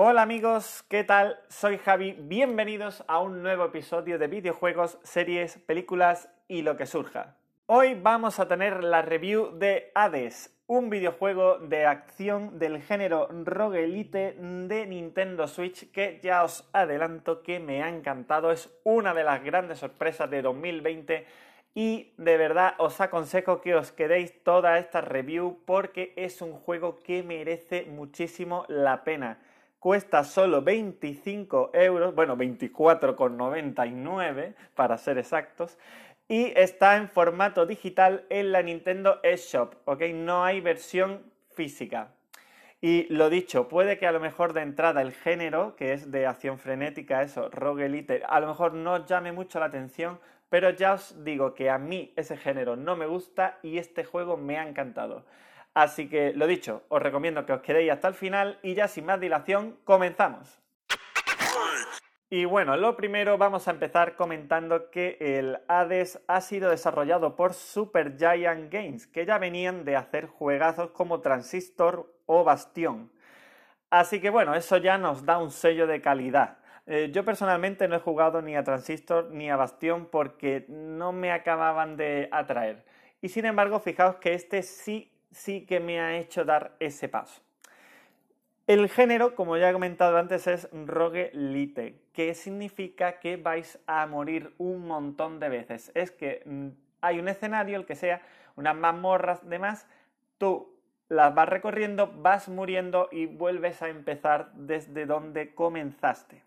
Hola amigos, ¿qué tal? Soy Javi, bienvenidos a un nuevo episodio de videojuegos, series, películas y lo que surja. Hoy vamos a tener la review de Hades, un videojuego de acción del género roguelite de Nintendo Switch que ya os adelanto que me ha encantado, es una de las grandes sorpresas de 2020 y de verdad os aconsejo que os quedéis toda esta review porque es un juego que merece muchísimo la pena. Cuesta solo 25 euros, bueno 24,99 para ser exactos, y está en formato digital en la Nintendo eShop, ¿ok? No hay versión física. Y lo dicho, puede que a lo mejor de entrada el género, que es de acción frenética, eso, roguelite, a lo mejor no llame mucho la atención, pero ya os digo que a mí ese género no me gusta y este juego me ha encantado. Así que lo dicho, os recomiendo que os quedéis hasta el final y ya sin más dilación, comenzamos. Y bueno, lo primero vamos a empezar comentando que el Hades ha sido desarrollado por Supergiant Games, que ya venían de hacer juegazos como Transistor o Bastión. Así que bueno, eso ya nos da un sello de calidad. Eh, yo personalmente no he jugado ni a Transistor ni a Bastión porque no me acababan de atraer. Y sin embargo, fijaos que este sí, sí que me ha hecho dar ese paso. El género, como ya he comentado antes, es roguelite, que significa que vais a morir un montón de veces. Es que mm, hay un escenario, el que sea, unas mazmorras, demás, tú las vas recorriendo, vas muriendo y vuelves a empezar desde donde comenzaste.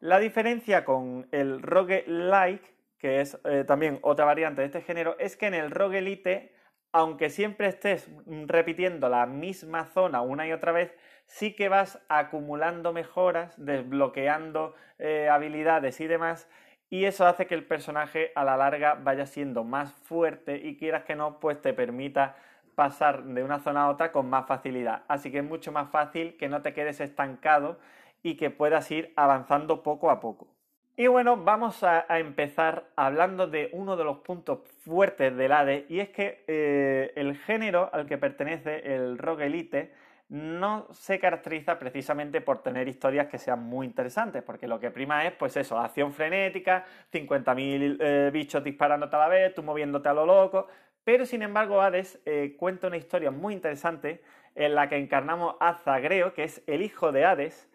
La diferencia con el roguelike, que es eh, también otra variante de este género, es que en el roguelite, aunque siempre estés repitiendo la misma zona una y otra vez, sí que vas acumulando mejoras, desbloqueando eh, habilidades y demás, y eso hace que el personaje a la larga vaya siendo más fuerte y quieras que no, pues te permita pasar de una zona a otra con más facilidad. Así que es mucho más fácil que no te quedes estancado y que puedas ir avanzando poco a poco. Y bueno, vamos a, empezar hablando de uno de los puntos fuertes del ADE y es que eh, el género al que pertenece el roguelite no se caracteriza precisamente por tener historias que sean muy interesantes, porque lo que prima es, pues eso, acción frenética, 50.000 eh, bichos disparándote a la vez, tú moviéndote a lo loco, pero sin embargo Hades eh, cuenta una historia muy interesante en la que encarnamos a Zagreo, que es el hijo de Hades,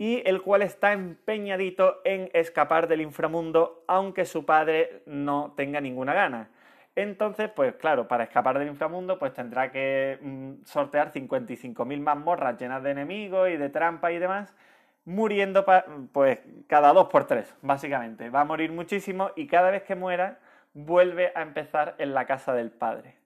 y el cual está empeñadito en escapar del inframundo aunque su padre no tenga ninguna gana. Entonces, pues claro, para escapar del inframundo, pues tendrá que mm, sortear 55.000 mazmorras llenas de enemigos y de trampas y demás, muriendo pues cada dos por tres, básicamente. Va a morir muchísimo y cada vez que muera vuelve a empezar en la casa del padre.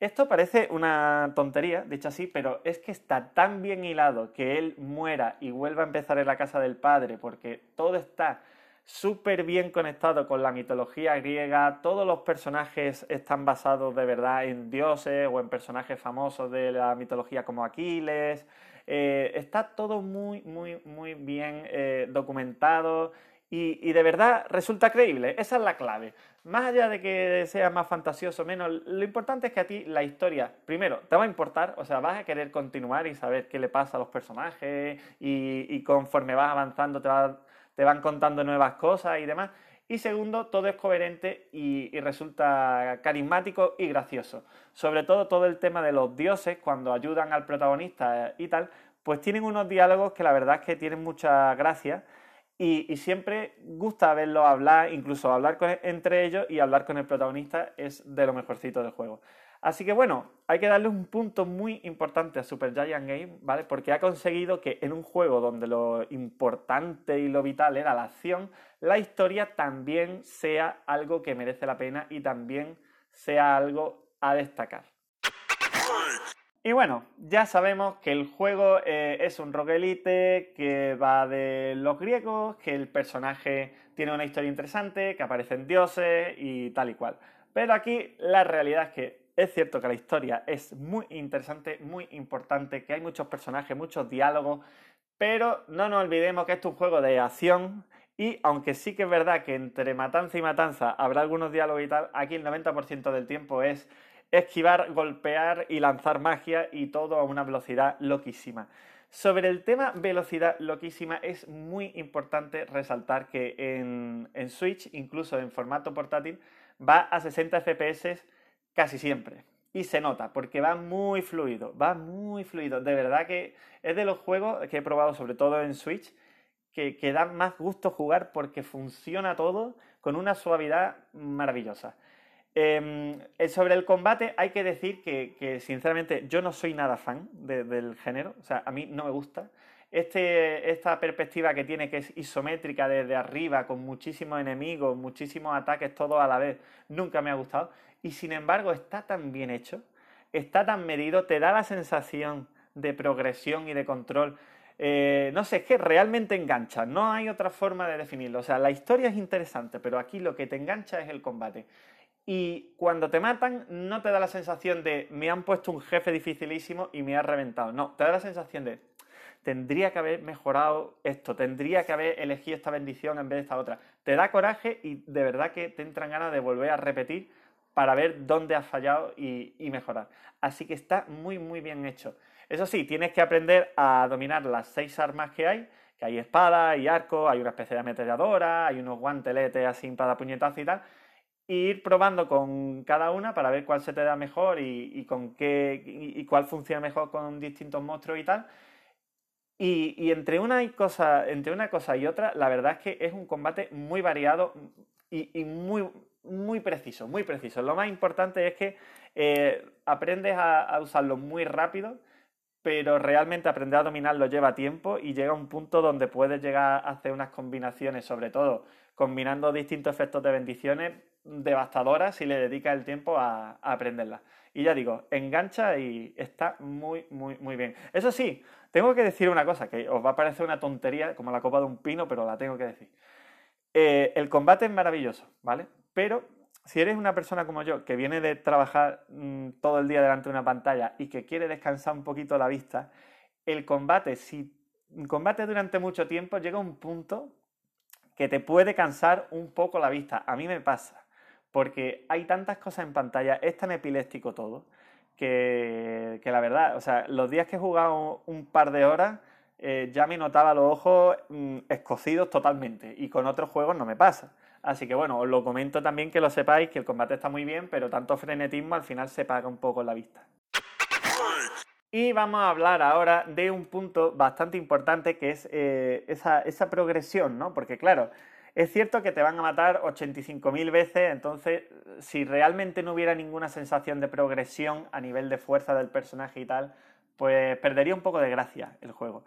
Esto parece una tontería, dicho así, pero es que está tan bien hilado que él muera y vuelva a empezar en la casa del padre, porque todo está súper bien conectado con la mitología griega, todos los personajes están basados de verdad en dioses o en personajes famosos de la mitología como Aquiles, eh, está todo muy, muy, muy bien eh, documentado y, de verdad resulta creíble, esa es la clave. Más allá de que sea más fantasioso o menos, lo importante es que a ti la historia, primero, te va a importar, o sea, vas a querer continuar y saber qué le pasa a los personajes y, conforme vas avanzando te, van contando nuevas cosas y demás. Y segundo, todo es coherente y, resulta carismático y gracioso. Sobre todo todo el tema de los dioses, cuando ayudan al protagonista y tal, pues tienen unos diálogos que la verdad es que tienen mucha gracia y, siempre gusta verlo hablar, incluso hablar entre ellos y hablar con el protagonista es de lo mejorcito del juego. Así que bueno, hay que darle un punto muy importante a Super Giant Game, ¿vale? Porque ha conseguido que en un juego donde lo importante y lo vital era la acción, la historia también sea algo que merece la pena y también sea algo a destacar. Y bueno, ya sabemos que el juego eh, es un roguelite que va de los griegos, que el personaje tiene una historia interesante, que aparecen dioses y tal y cual. Pero aquí la realidad es que es cierto que la historia es muy interesante, muy importante, que hay muchos personajes, muchos diálogos, pero no nos olvidemos que esto es un juego de acción y aunque sí que es verdad que entre matanza y matanza habrá algunos diálogos y tal, aquí el 90% del tiempo es esquivar, golpear y lanzar magia y todo a una velocidad loquísima. Sobre el tema velocidad loquísima, es muy importante resaltar que en, Switch, incluso en formato portátil, va a 60 FPS casi siempre. Y se nota, porque va muy fluido, va muy fluido. De verdad que es de los juegos que he probado, sobre todo en Switch, que, que da más gusto jugar porque funciona todo con una suavidad maravillosa. Em, eh, sobre el combate hay que decir que, sinceramente yo no soy nada fan del género, o sea, a mí no me gusta. Este, esta perspectiva que tiene que es isométrica desde arriba, con muchísimos enemigos, muchísimos ataques todos a la vez, nunca me ha gustado. Y sin embargo está tan bien hecho, está tan medido, te da la sensación de progresión y de control. Eh, no sé, es que realmente engancha, no hay otra forma de definirlo. O sea, la historia es interesante, pero aquí lo que te engancha es el combate. Y cuando te matan, no te da la sensación de me han puesto un jefe dificilísimo y me ha reventado. No, te da la sensación de tendría que haber mejorado esto, tendría que haber elegido esta bendición en vez de esta otra. Te da coraje y de verdad que te entran ganas de volver a repetir para ver dónde has fallado y, mejorar. Así que está muy, muy bien hecho. Eso sí, tienes que aprender a dominar las seis armas que hay, que hay espada, hay arco, hay una especie de ametralladora, hay unos guanteletes así para puñetazo y tal, ir probando con cada una para ver cuál se te da mejor y, con qué y, cuál funciona mejor con distintos monstruos y tal. Y, entre, una y cosa, entre una cosa y otra, la verdad es que es un combate muy variado y, muy, muy preciso, muy preciso. Lo más importante es que eh, aprendes a, a usarlo muy rápido pero realmente aprender a dominarlo lleva tiempo y llega un punto donde puedes llegar a hacer unas combinaciones, sobre todo combinando distintos efectos de bendiciones devastadoras si le dedicas el tiempo a, aprenderlas. Y ya digo, engancha y está muy, muy, muy bien. Eso sí, tengo que decir una cosa que os va a parecer una tontería, como la copa de un pino, pero la tengo que decir. Eh, el combate es maravilloso, ¿vale? Pero si eres una persona como yo, que viene de trabajar mm, todo el día delante de una pantalla y que quiere descansar un poquito la vista, el combate, si combate durante mucho tiempo, llega a un punto que te puede cansar un poco la vista. A mí me pasa, porque hay tantas cosas en pantalla, es tan epiléptico todo, que, la verdad, o sea, los días que he jugado un par de horas, eh, ya me notaba los ojos mm, escocidos totalmente, y con otros juegos no me pasa. Así que bueno, os lo comento también que lo sepáis, que el combate está muy bien, pero tanto frenetismo al final se paga un poco en la vista. Y vamos a hablar ahora de un punto bastante importante que es eh, esa, progresión, ¿no? Porque claro, es cierto que te van a matar 85.000 veces, entonces si realmente no hubiera ninguna sensación de progresión a nivel de fuerza del personaje y tal, pues perdería un poco de gracia el juego.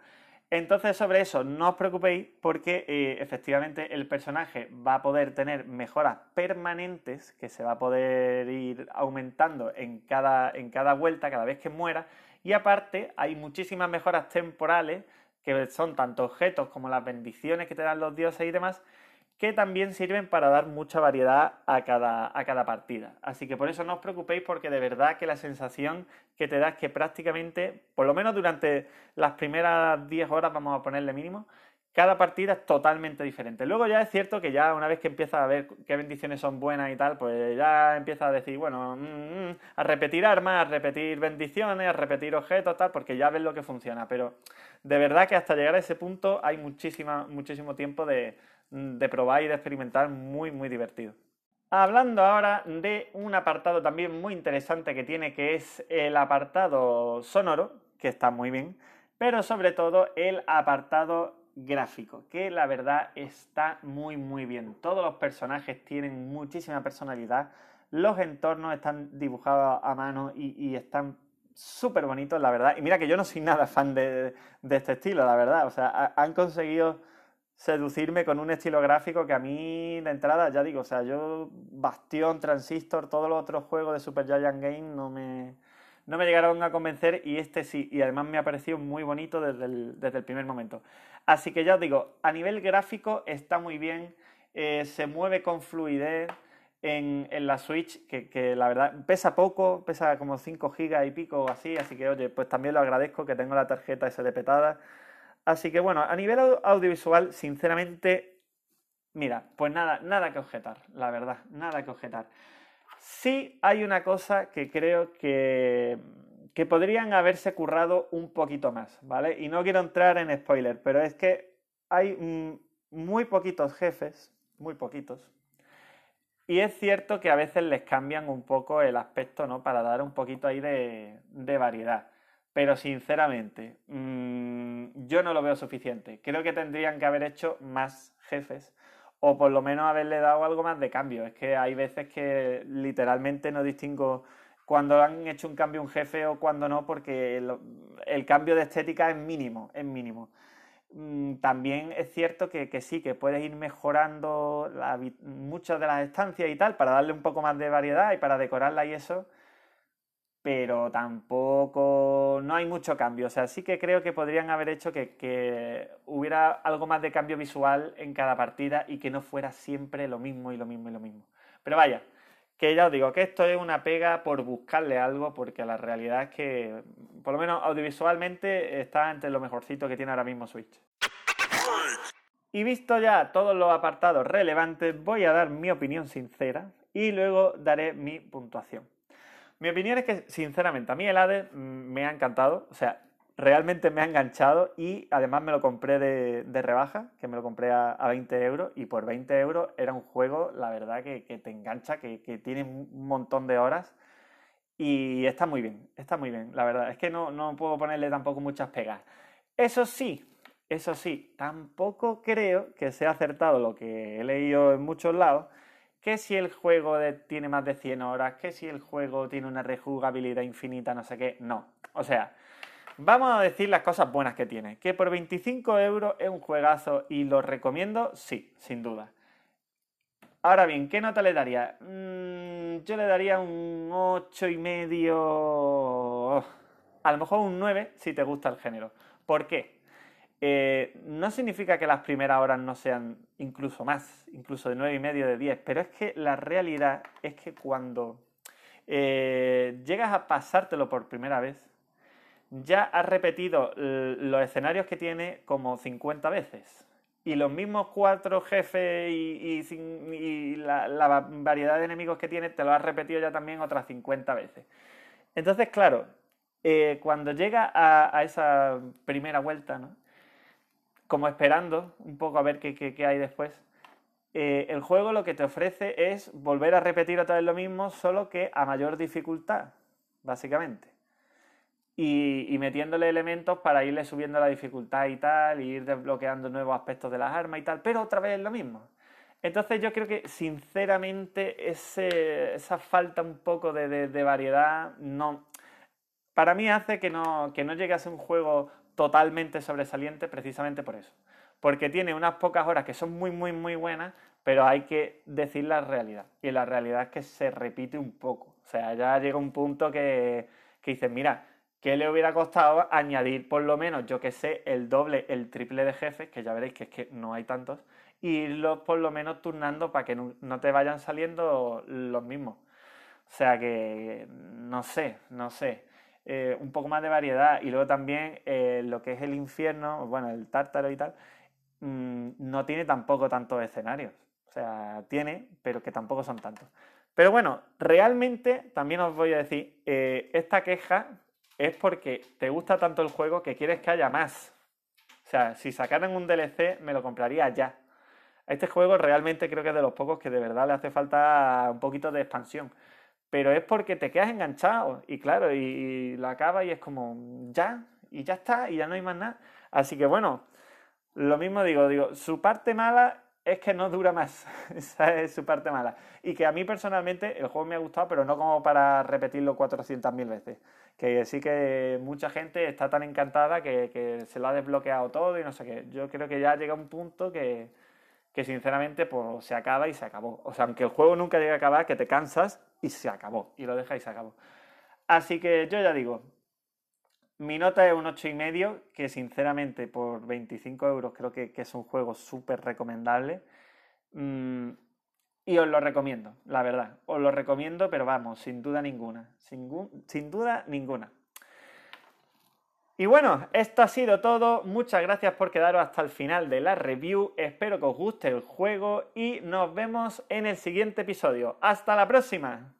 Entonces sobre eso no os preocupéis porque eh, efectivamente el personaje va a poder tener mejoras permanentes que se va a poder ir aumentando en cada, en cada vuelta, cada vez que muera y aparte, hay muchísimas mejoras temporales, que son tanto objetos como las bendiciones que te dan los dioses y demás, que también sirven para dar mucha variedad a cada, a cada partida. Así que por eso no os preocupéis porque de verdad que la sensación que te da es que prácticamente, por lo menos durante las primeras 10 horas, vamos a ponerle mínimo, cada partida es totalmente diferente. Luego ya es cierto que ya una vez que empiezas a ver qué bendiciones son buenas y tal, pues ya empiezas a decir, bueno, mm, mm, a repetir armas, a repetir bendiciones, a repetir objetos, tal, porque ya ves lo que funciona. Pero de verdad que hasta llegar a ese punto hay muchísima, muchísimo tiempo de, de probar y de experimentar muy, muy divertido. Hablando ahora de un apartado también muy interesante que tiene, que es el apartado sonoro, que está muy bien, pero sobre todo el apartado gráfico, que la verdad está muy muy bien. Todos los personajes tienen muchísima personalidad, los entornos están dibujados a mano y, están súper bonitos, la verdad. Y mira que yo no soy nada fan de, este estilo, la verdad. O sea, han conseguido seducirme con un estilo gráfico que a mí de entrada, ya digo, o sea, yo Bastión, Transistor, todos los otros juegos de Super Giant Game no me, no me llegaron a convencer y este sí, y además me ha parecido muy bonito desde el, desde el primer momento. Así que ya os digo, a nivel gráfico está muy bien, eh, se mueve con fluidez en, la Switch, que, la verdad pesa poco, pesa como 5 gigas y pico o así, así que oye, pues también lo agradezco que tengo la tarjeta SD petada. Así que bueno, a nivel audiovisual, sinceramente, mira, pues nada, nada que objetar, la verdad, nada que objetar. Sí hay una cosa que creo que, que podrían haberse currado un poquito más, ¿vale? Y no quiero entrar en spoiler, pero es que hay muy poquitos jefes, muy poquitos. Y es cierto que a veces les cambian un poco el aspecto, ¿no? Para dar un poquito ahí de, variedad. Pero sinceramente, mm, yo no lo veo suficiente. Creo que tendrían que haber hecho más jefes o por lo menos haberle dado algo más de cambio. Es que hay veces que literalmente no distingo cuando han hecho un cambio un jefe o cuando no, porque el, cambio de estética es mínimo, es mínimo. Mm, también es cierto que, sí, que puedes ir mejorando muchas de las estancias y tal para darle un poco más de variedad y para decorarla y eso, pero tampoco, no hay mucho cambio. O sea, sí que creo que podrían haber hecho que, que, hubiera algo más de cambio visual en cada partida y que no fuera siempre lo mismo y lo mismo y lo mismo. Pero vaya, que ya os digo que esto es una pega por buscarle algo, porque la realidad es que, por lo menos audiovisualmente, está entre lo mejorcito que tiene ahora mismo Switch. Y visto ya todos los apartados relevantes, voy a dar mi opinión sincera y luego daré mi puntuación. Mi opinión es que, sinceramente, a mí el Hades mm, me ha encantado. O sea, realmente me ha enganchado y además me lo compré de, rebaja, que me lo compré a, 20 euros y por 20 euros era un juego, la verdad, que, te engancha, que, tiene un montón de horas y está muy bien, está muy bien, la verdad. Es que no, no puedo ponerle tampoco muchas pegas. Eso sí, eso sí, tampoco creo que sea acertado lo que he leído en muchos lados, que si el juego tiene más de 100 horas, que si el juego tiene una rejugabilidad infinita, no sé qué, no. O sea, vamos a decir las cosas buenas que tiene. Que por 25 euros es un juegazo y lo recomiendo, sí, sin duda. Ahora bien, ¿qué nota le daría? Mm, yo le daría un 8 y medio, a lo mejor un 9 si te gusta el género. ¿Por qué? Eh, no significa que las primeras horas no sean incluso más, incluso de 9 y medio, de 10, pero es que la realidad es que cuando eh, llegas a pasártelo por primera vez, ya has repetido los escenarios que tiene como 50 veces. Y los mismos cuatro jefes y, la, variedad de enemigos que tiene te lo has repetido ya también otras 50 veces. Entonces, claro, eh, cuando llega a, a, esa primera vuelta, ¿no? Como esperando un poco a ver qué, hay después. Eh, el juego lo que te ofrece es volver a repetir otra vez lo mismo, solo que a mayor dificultad, básicamente. Y, metiéndole elementos para irle subiendo la dificultad y tal, y ir desbloqueando nuevos aspectos de las armas y tal, pero otra vez es lo mismo. Entonces yo creo que sinceramente esa falta un poco de, variedad no, para mí hace que no, que no llegue a ser un juego totalmente sobresaliente precisamente por eso. Porque tiene unas pocas horas que son muy, muy, muy buenas, pero hay que decir la realidad. Y la realidad es que se repite un poco. O sea, ya llega un punto que, que dices, mira, ¿qué le hubiera costado añadir por lo menos, yo que sé, el doble, el triple de jefes, que ya veréis que es que no hay tantos, y irlos por lo menos turnando para que no te vayan saliendo los mismos? O sea que, no sé, no sé. Eh, un poco más de variedad. Y luego también eh, lo que es el infierno, bueno, el tártaro y tal, mm, no tiene tampoco tantos escenarios. O sea, tiene, pero que tampoco son tantos. Pero bueno, realmente también os voy a decir, eh, esta queja es porque te gusta tanto el juego que quieres que haya más. O sea, si sacaran un DLC, me lo compraría ya. este juego realmente creo que es de los pocos que de verdad le hace falta un poquito de expansión pero es porque te quedas enganchado y claro, y, lo acaba y es como ya, y ya está, y ya no hay más nada. Así que bueno, lo mismo digo, digo, su parte mala es que no dura más, esa es su parte mala. Y que a mí personalmente el juego me ha gustado, pero no como para repetirlo 400.000 veces. Que sí que mucha gente está tan encantada que, que se lo ha desbloqueado todo y no sé qué. Yo creo que ya llega un punto que, que sinceramente pues, se acaba y se acabó. O sea, aunque el juego nunca llegue a acabar, que te cansas y se acabó. Y lo dejas y se acabó. Así que yo ya digo, mi nota es un 8,5, que sinceramente por 25 euros creo que, es un juego súper recomendable. Mm, y os lo recomiendo, la verdad. Os lo recomiendo, pero vamos, sin duda ninguna. sin duda ninguna. Y bueno, esto ha sido todo. Muchas gracias por quedaros hasta el final de la review. Espero que os guste el juego y nos vemos en el siguiente episodio. ¡Hasta la próxima!